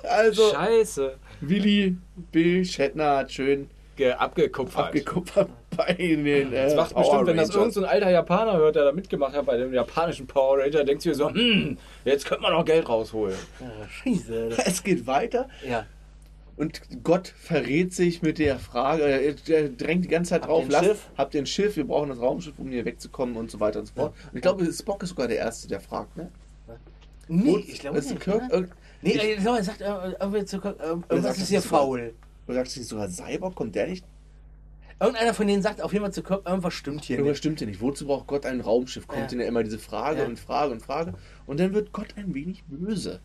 Also, Scheiße. Willi B. Shatner hat schön abgekupfert. abgekupfert (laughs) bei den. Äh, Das macht Power bestimmt, wenn das irgendein so ein alter Japaner hört, der da mitgemacht hat bei dem japanischen Power Ranger, denkt sich so, hm, jetzt könnte man noch Geld rausholen. Ja, scheiße. (laughs) Es geht weiter. Ja. Und Gott verrät sich mit der Frage, äh, er drängt die ganze Zeit Habt drauf, ihr ein lasst, Schiff? habt ihr ein Schiff, wir brauchen das Raumschiff, um hier wegzukommen und so weiter und so fort. Und ich glaube, Spock ist sogar der Erste, der fragt, ne? Nee, Und ich glaube ist nicht. Kirk, irg- Nee, ich- ich glaube, er sagt äh, irgendwie zu Kirk, äh, sagt, irgendwas das ist hier faul. Oder sagst du sogar Cyborg, kommt der nicht? Irgendeiner von denen sagt auf jeden Fall zu Kirk, irgendwas stimmt hier Irgendwas nicht. stimmt ja nicht. Wozu braucht Gott ein Raumschiff? Kommt Ja. ja. ja immer diese Frage Ja. und Frage und Frage. Und dann wird Gott ein wenig böse.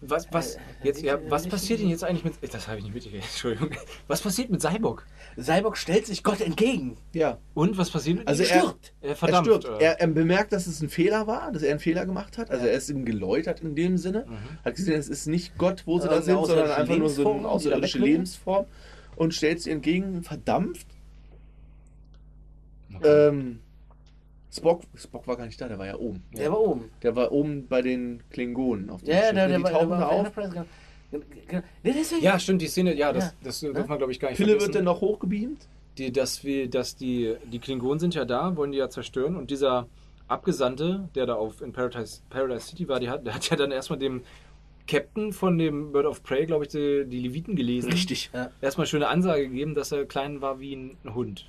Was, was, Äh, jetzt, ja, was passiert denn jetzt eigentlich mit. Das habe ich nicht mitgekriegt, (laughs) Entschuldigung. Was passiert mit Cyborg? Cyborg stellt sich Gott entgegen. Ja. Und was passiert mit Also ihm? er, stirbt. er er verdammt. stirbt. äh, Er, er bemerkt, dass es ein Fehler war, dass er einen Fehler gemacht hat. Also Ja. er ist ihm geläutert in dem Sinne. Hat gesehen, es ist nicht Gott, wo sie da sind, sondern einfach nur so eine außerirdische. Lebensform. Und stellt sie entgegen, verdampft. Okay. Ähm, Spock, Spock war gar nicht da, der war ja oben. Der war oben. Der war oben bei den Klingonen auf dem Ja, ja, Schiff. der, der, die war, der tauchen war da auf. Enterprise. genau. Genau. Nee, deswegen- ja, stimmt, die Szene, ja, das, Ja. das darf man, glaube ich, gar nicht Philipp wird vergessen. dann noch hochgebeamt. die, dass wir, dass die, die Klingonen sind ja da, wollen die ja zerstören und dieser Abgesandte, der da auf in Paradise, Paradise City war, die hat, der hat ja dann erstmal dem Captain von dem Bird of Prey, glaube ich, die, die Leviten gelesen. Richtig. Ja. Erstmal schöne Ansage gegeben, dass er klein war wie ein Hund.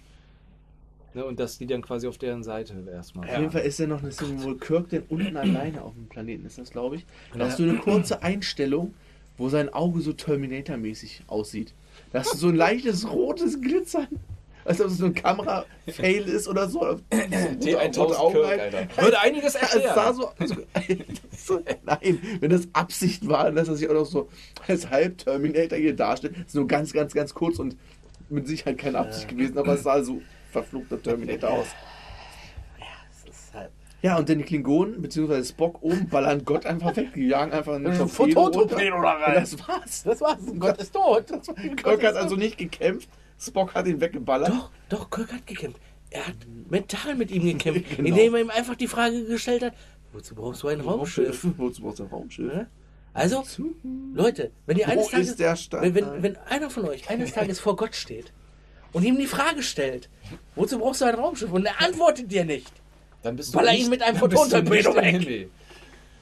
Ne, und dass die dann quasi auf deren Seite erstmal. Auf jeden Fall ist ja noch eine Szene, wo Kirk denn unten alleine auf dem Planeten ist, das glaube ich. Da Ja. hast du eine kurze Einstellung, wo sein Auge so Terminator-mäßig aussieht. Da hast du so ein leichtes rotes Glitzern. Als ob es so ein Kamera-Fail ist oder so. (laughs) T1000 Augen. Alter. Würde einiges (laughs) Es sah erklären. so, so, (laughs) so, nein, wenn das Absicht war, dass er sich auch noch so als Halb-Terminator hier darstellt, ist nur ganz, ganz, ganz kurz und mit Sicherheit keine Absicht gewesen, aber es sah so verfluchter Terminator aus. (laughs) Das ist halt. Ja, und dann die Klingonen, beziehungsweise Spock oben, ballern Gott einfach weg. Die jagen einfach einen Ein Torpedo da rein. Und das war's. Das war's. Gott ist tot. Kirk hat also nicht gekämpft. Spock hat ihn weggeballert. Doch, doch, Kirk hat gekämpft. Er hat mental mit ihm gekämpft, (laughs) Genau. indem er ihm einfach die Frage gestellt hat: Wozu brauchst du ein Raumschiff? Wozu brauchst du ein Raumschiff? Ja? Also, Leute, wenn ihr eines Wo Tages, wenn, wenn, wenn einer von euch eines Tages vor Gott steht und ihm die Frage stellt, wozu brauchst du ein Raumschiff? Und er antwortet dir nicht. Dann bist Baller nicht- ihn mit einem dann du Photontorpedo weg.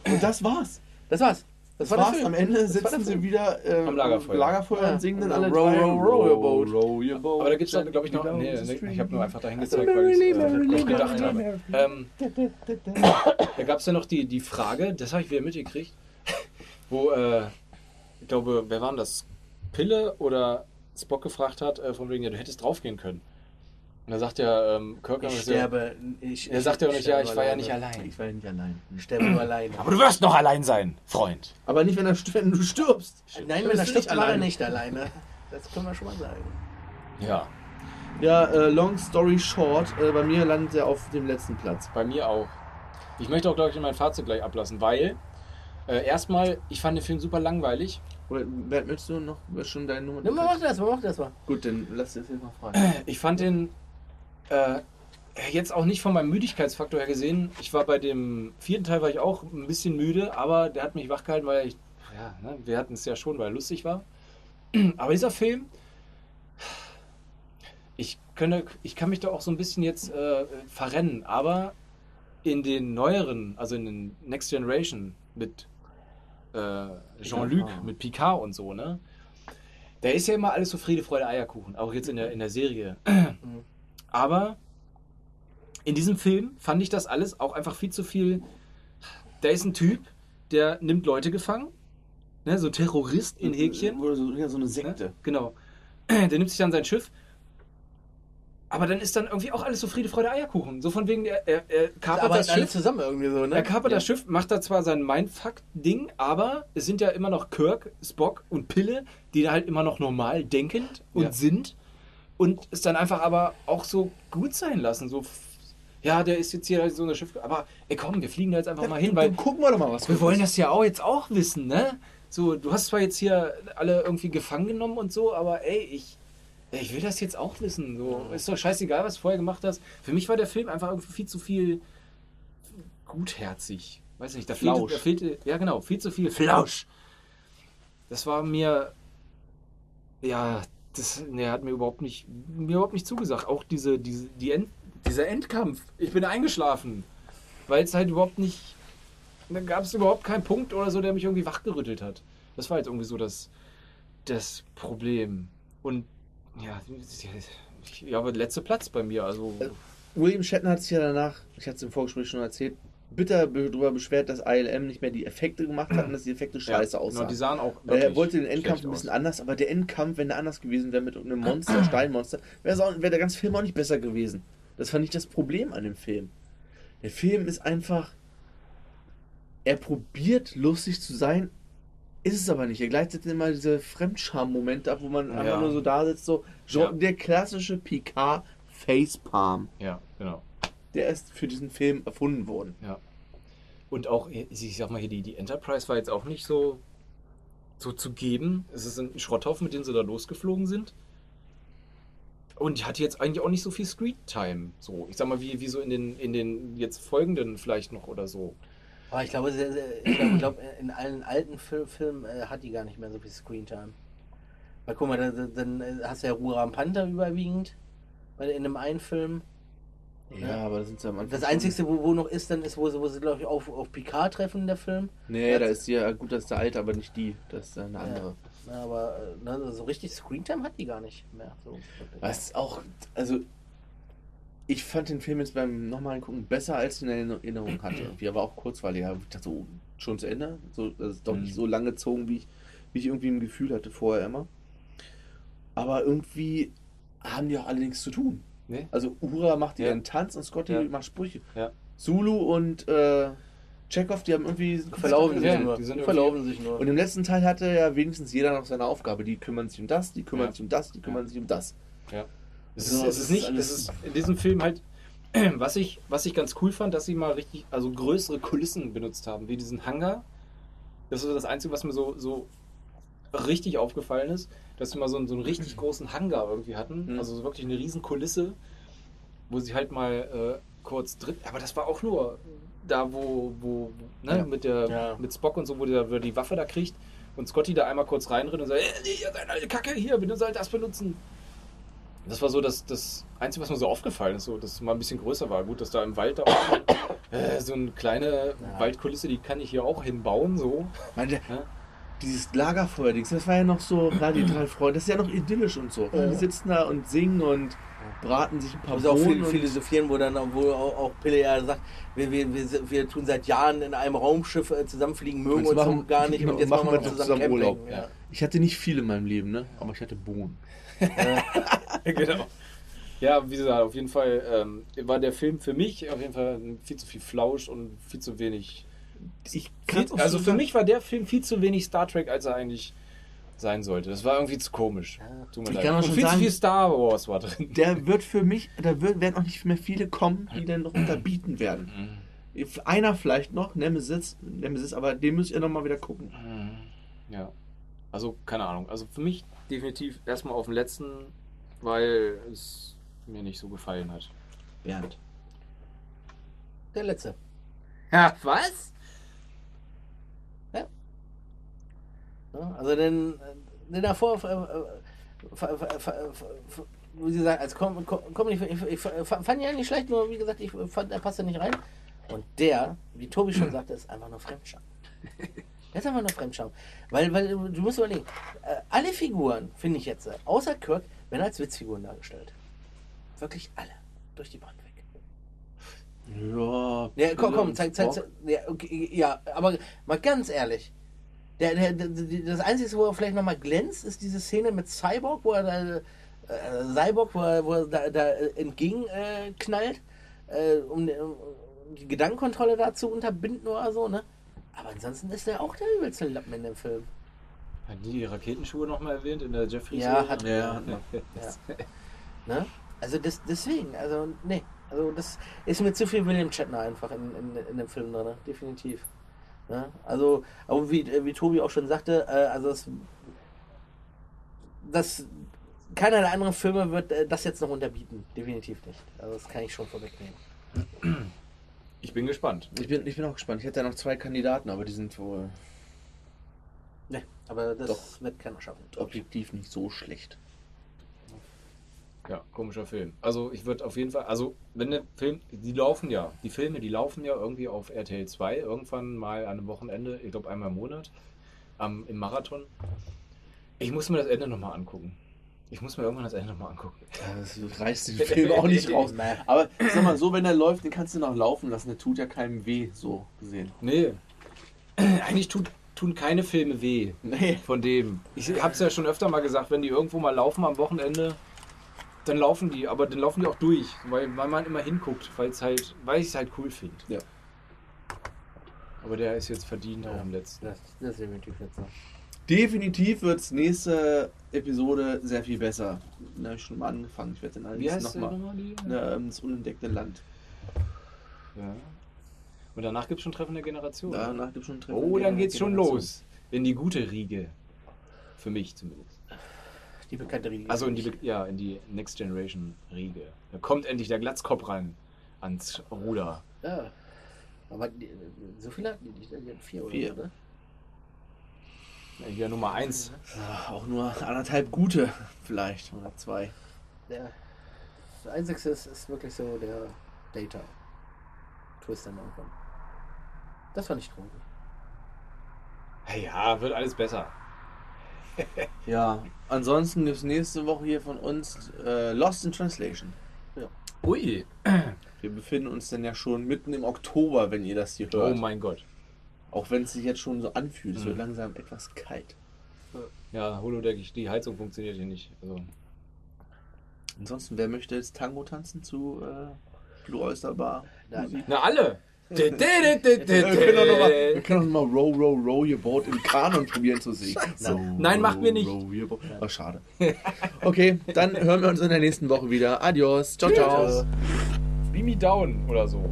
Und das war's. Das war's. Das, Das war war's. Am Ende sitzen sie wieder äh, Am Lagerfeuer. Lagerfeuer Ja. und singen dann Row, alle row, drei. row your boat. row your boat. Aber da gibt es, glaube ich, noch. Nee, ich habe nur einfach dahin Also gezeigt, weil ich es merrily, äh, gedacht habe. Ähm, da gab es ja noch die, die Frage, das habe ich wieder mitgekriegt, (laughs) wo, äh, ich glaube, wer war denn das? Pille oder Spock gefragt hat, äh, von wegen, ja, du hättest draufgehen können. Und da sagt ja ähm, Kirk, Ich ja, sterbe. Ich, er sagt ja auch nicht, ja, ich war ja alleine. nicht allein. Ich war ja nicht allein. Ich sterbe nur alleine. Aber du wirst noch allein sein, Freund. Aber nicht, wenn, er, wenn du stirbst. Nein, wenn er stirbt, war er nicht alleine. Das können wir schon mal sagen. Ja, Ja, äh, long story short, äh, bei mir landet er auf dem letzten Platz. bei mir auch. Ich möchte auch, glaube ich, mein Fazit gleich ablassen, weil äh, erstmal, ich fand den Film super langweilig. Oder, möchtest du noch schon deine Nummer? Nimm mal, mach das mal, mach das mal. Gut, dann lass dir das jetzt mal fragen. Ich fand den äh, jetzt auch nicht von meinem Müdigkeitsfaktor her gesehen. Ich war bei dem vierten Teil war ich auch ein bisschen müde, aber der hat mich wachgehalten, weil ich, ja, ne, wir hatten es ja schon, weil er lustig war. (clears throat) Aber dieser Film, ich, könnte, ich kann mich da auch so ein bisschen jetzt äh, verrennen, aber in den neueren, also in den Next Generation mit äh, Jean-Luc, Picard. mit Picard und so, ne? Da ist ja immer alles so Friede, Freude, Eierkuchen, auch jetzt in der, in der Serie. Aber in diesem Film fand ich das alles auch einfach viel zu viel. Da ist ein Typ, der nimmt Leute gefangen, ne, so ein Terrorist in Häkchen. Oder so, ja, so eine Sekte. Ne? Genau. Der nimmt sich dann sein Schiff. Aber dann ist dann irgendwie auch alles so Friede, Freude, Eierkuchen. So von wegen, er, er, er kapert Aber das Schiff. zusammen irgendwie so, ne? Er kapert Ja. das Schiff, macht da zwar sein Mindfuck-Ding, aber es sind ja immer noch Kirk, Spock und Pille, die da halt immer noch normal denkend und Ja. sind und es dann einfach aber auch so gut sein lassen. So, ja, der ist jetzt hier so eine Schiff, aber ey komm, wir fliegen da jetzt einfach mal hin, weil gucken wir doch mal, was wir wollen das ja auch jetzt auch wissen, ne? So, du hast zwar jetzt hier alle irgendwie gefangen genommen und so, aber ey, ich, ich will das jetzt auch wissen. So, ist doch scheißegal, was du vorher gemacht hast. Für mich war der Film einfach irgendwie viel zu viel gutherzig. Weiß nicht, da fehlte, Flausch. da fehlte, ja genau, viel zu viel Flausch. Das war mir, ja, das ne, hat mir überhaupt nicht, mir überhaupt nicht zugesagt. Auch diese, diese, die End, dieser Endkampf. Ich bin eingeschlafen, weil es halt überhaupt nicht, da gab es überhaupt keinen Punkt oder so, der mich irgendwie wachgerüttelt hat. Das war jetzt irgendwie so das, das Problem. Und ja, ja, aber letzter Platz bei mir. Also William Shatner hat sich ja danach, ich hatte es im Vorgespräch schon erzählt, bitter be- darüber beschwert, dass ILM nicht mehr die Effekte gemacht hat und dass die Effekte scheiße ja, aussahen. Die sahen auch. er wollte den Endkampf ein bisschen aus. anders, aber der Endkampf, wenn der anders gewesen wäre mit einem Monster, (clears throat) Steinmonster, wäre wär der ganze Film auch nicht besser gewesen. Das fand ich das Problem an dem Film. Der Film ist einfach. Er probiert lustig zu sein, ist es aber nicht. Er gleitet immer diese Fremdscham-Momente ab, wo man Ja. einfach nur so da sitzt, so. Ja. Der klassische Picard Facepalm. Ja, genau. Der ist für diesen Film erfunden worden. Ja. Und auch, ich sag mal hier, die, die Enterprise war jetzt auch nicht so, so zu geben. Es ist ein Schrotthaufen, mit dem sie da losgeflogen sind. Und die hatte jetzt eigentlich auch nicht so viel Screen-Time. So, ich sag mal, wie, wie so in den, in den jetzt folgenden vielleicht noch oder so. Aber ich glaube, sehr, sehr, ich glaube, glaub, in allen alten Fil Filmen äh, hat die gar nicht mehr so viel Screentime. Weil guck mal, da- da- dann äh, hast du ja Ruram Panther überwiegend weil in einem einen Film. Ja, Ja. aber das sind ja am Anfang. Das Einzige, wo, wo noch ist, dann ist, wo sie, wo sie glaube ich, auf, auf Picard treffen, der Film. Nee, da ist ja gut, das ist der alte, aber nicht die. Das ist eine andere. Ja, aber äh, ne, so richtig Screentime hat die gar nicht mehr. So. Was auch, also ich fand den Film jetzt beim nochmal gucken besser, als ich ihn in Erinnerung hatte. (clears throat) Irgendwie, aber auch kurzweiliger. Ich dachte so, schon zu Ende. So, das ist doch nicht Mhm. so lange gezogen, wie ich, wie ich irgendwie ein Gefühl hatte vorher immer. Aber irgendwie haben die auch alle nichts zu tun. Nee? Also Ura macht Ja. ihren Tanz und Scotty Ja. macht Sprüche. Ja. Zulu und äh, Chekhov, die haben irgendwie verlaufen sich nur. die sind verlaufen sich nur. Und im letzten Teil hatte ja wenigstens jeder noch seine Aufgabe. Die kümmern sich um das, die kümmern sich um das, die kümmern sich um das. Ja. Es So, ist, es ist nicht, es ist in diesem Film halt, (clears throat) was ich, was ich ganz cool fand, dass sie mal richtig, also größere Kulissen benutzt haben, wie diesen Hangar. Das ist das Einzige, was mir so, so richtig aufgefallen ist, dass sie mal so einen, so einen richtig (clears throat) großen Hangar irgendwie hatten. Mhm. Also so wirklich eine riesen Kulisse, wo sie halt mal äh, kurz drin, aber das war auch nur da, wo, wo ne, Ja. mit, der, Ja. mit Spock und so, wo der, wo die Waffe da kriegt und Scotty da einmal kurz reinrennt und sagt, äh, Kacke, hier, bitte sollt das benutzen. Das war so das, das Einzige, was mir so aufgefallen ist, so, dass es mal ein bisschen größer war. Gut, dass da im Wald da auch, (coughs) äh, so eine kleine Ja. Waldkulisse, die kann ich hier auch hinbauen, so. Meine, Ja? dieses Lagerfeuer-Dings, das war ja noch so, (coughs) drei Freunde, das ist ja noch idyllisch und so. Ja. Die sitzen da und singen und braten sich ein paar auch viel Bohnen und- philosophieren, wo dann auch- wo auch, auch Pille ja sagt, wir, wir, wir, wir tun seit Jahren in einem Raumschiff äh, zusammenfliegen, mögen uns machen- gar nicht genau, und jetzt machen machen wir zusammen. Urlaub. Ja. Ich hatte nicht viel in meinem Leben, ne? Aber ich hatte Bohnen. (laughs) genau. Ja, wie gesagt, auf jeden Fall ähm, war der Film für mich auf jeden Fall viel zu viel Flausch und viel zu wenig. Ich Viel, also für mich war der Film viel zu wenig Star Trek, als er eigentlich sein sollte. Das war irgendwie zu komisch. Ja. Tut mir Ich leid. kann auch und schon viel sagen- zu viel Star Wars war drin. Der wird für mich, da wird, werden auch nicht mehr viele kommen, die dann noch unterbieten werden. Einer vielleicht noch, Nemesis, Nemesis, aber den müsst ihr nochmal wieder gucken. Ja. Also, keine Ahnung. Also für mich definitiv erstmal auf den letzten, weil es mir nicht so gefallen hat. Bernd. Der letzte. Ja, was? Ja, also den, den davor, äh, fa- wo sie sagen, als komm, komm, komm ich, ich, ich fand ja nicht schlecht, nur wie gesagt, ich fand, er passte nicht rein. Und der, wie Tobi schon (clears throat) sagte, ist einfach nur Fremdscham. (laughs) Der ist einfach nur Fremdscham. Weil, weil du musst überlegen, äh, alle Figuren, finde ich jetzt, außer Kirk, werden als Witzfiguren dargestellt. Wirklich alle. Durch die Bank weg. Ja. Ja, komm, komm, zeig, zeig, zeig ja, okay, ja, aber mal ganz ehrlich. Der, der, der, das Einzige, wo er vielleicht nochmal glänzt, ist diese Szene mit Cyborg, wo er da, äh, Cyborg, wo er, wo er da, da entgegen äh, knallt, äh, um, um die Gedankenkontrolle da zu unterbinden oder so, ne? Aber ansonsten ist er auch der übelste Lappen in dem Film. Hat die die Raketenschuhe nochmal erwähnt in der Jeffrey Ja, hat- Ja, hat ja. Ne? Also das, deswegen, also nee, also das ist mir zu viel William Shatner einfach in, in, in dem Film drin, definitiv. Ne? Also, aber wie, wie Tobi auch schon sagte, äh, also das, das keiner der anderen Filme wird äh, das jetzt noch unterbieten, definitiv nicht. Also das kann ich schon vorwegnehmen. Ich bin gespannt. Ich bin, ich bin auch gespannt. Ich hätte ja noch zwei Kandidaten, aber die sind wohl Ne, aber das Doch. wird keiner schaffen. objektiv nicht so schlecht. Ja, komischer Film. Also ich würde auf jeden Fall, also wenn der Film, die laufen ja, die Filme, die laufen ja irgendwie auf RTL 2 irgendwann mal an einem Wochenende, ich glaube einmal im Monat, am, im Marathon. Ich muss mir das Ende nochmal angucken. Ich muss mir irgendwann das Ende nochmal angucken. Das reißt den Film auch nicht raus. (laughs) Aber sag mal, so wenn er läuft, den kannst du noch laufen lassen. Der tut ja keinem weh, so gesehen. Nee. (clears throat) Eigentlich tut, tun keine Filme weh Nee. von dem. Ich hab's ja schon öfter mal gesagt, wenn die irgendwo mal laufen am Wochenende, dann laufen die, aber dann laufen die auch durch, weil, weil man immer hinguckt, weil es halt, weil ich es halt cool finde. Ja. Aber der ist jetzt verdient auch im letzten. Das, das ist definitiv jetzt so. Definitiv wird nächste Episode sehr viel besser. Da habe ich schon mal angefangen. Ich werde dann Wie allerdings nochmal. Ne, ähm, das unentdeckte Land. Ja. Und danach gibt es schon Treffen der Generation. Danach gibt es schon Treffen oh, dann geht's schon Generation. los. In die gute Riege. Für mich zumindest. Die bekannte Riege. Also in die, ja, in die Next Generation Riege. Da kommt endlich der Glatzkopf ran ans Ruder. Ja. Aber die, so viele hatten die nicht, ne? Die hatten vier, Vier. oder? Ja, Hier Nummer 1. Ja, auch nur anderthalb gute, vielleicht. Oder zwei. Der, der einzigste ist, ist wirklich so der Data. Twist am Anfang. Das fand ich traurig. Ja, wird alles besser. (laughs) Ja, ansonsten gibt es nächste Woche hier von uns äh, Lost in Translation. Ui. Wir befinden uns dann ja schon mitten im Oktober, wenn ihr das hier Oh hört. mein Gott. Auch wenn es sich jetzt schon so anfühlt. Es wird Mhm. langsam etwas kalt. Ja, Holodeck, ich- die Heizung funktioniert hier nicht. Also, Ansonsten, wer möchte jetzt Tango tanzen zu äh, Blue Oyster Bar? Nein. Na, alle! (laughs) Wir können doch noch mal, wir können doch noch mal Row, Row, Row Your Boat im Kanon probieren zu singen. Row, Nein, macht mir nicht. Boat. Oh, schade. (laughs) Okay, dann hören wir uns in der nächsten Woche wieder. Adios. Ciao, ciao. Beam me down oder so.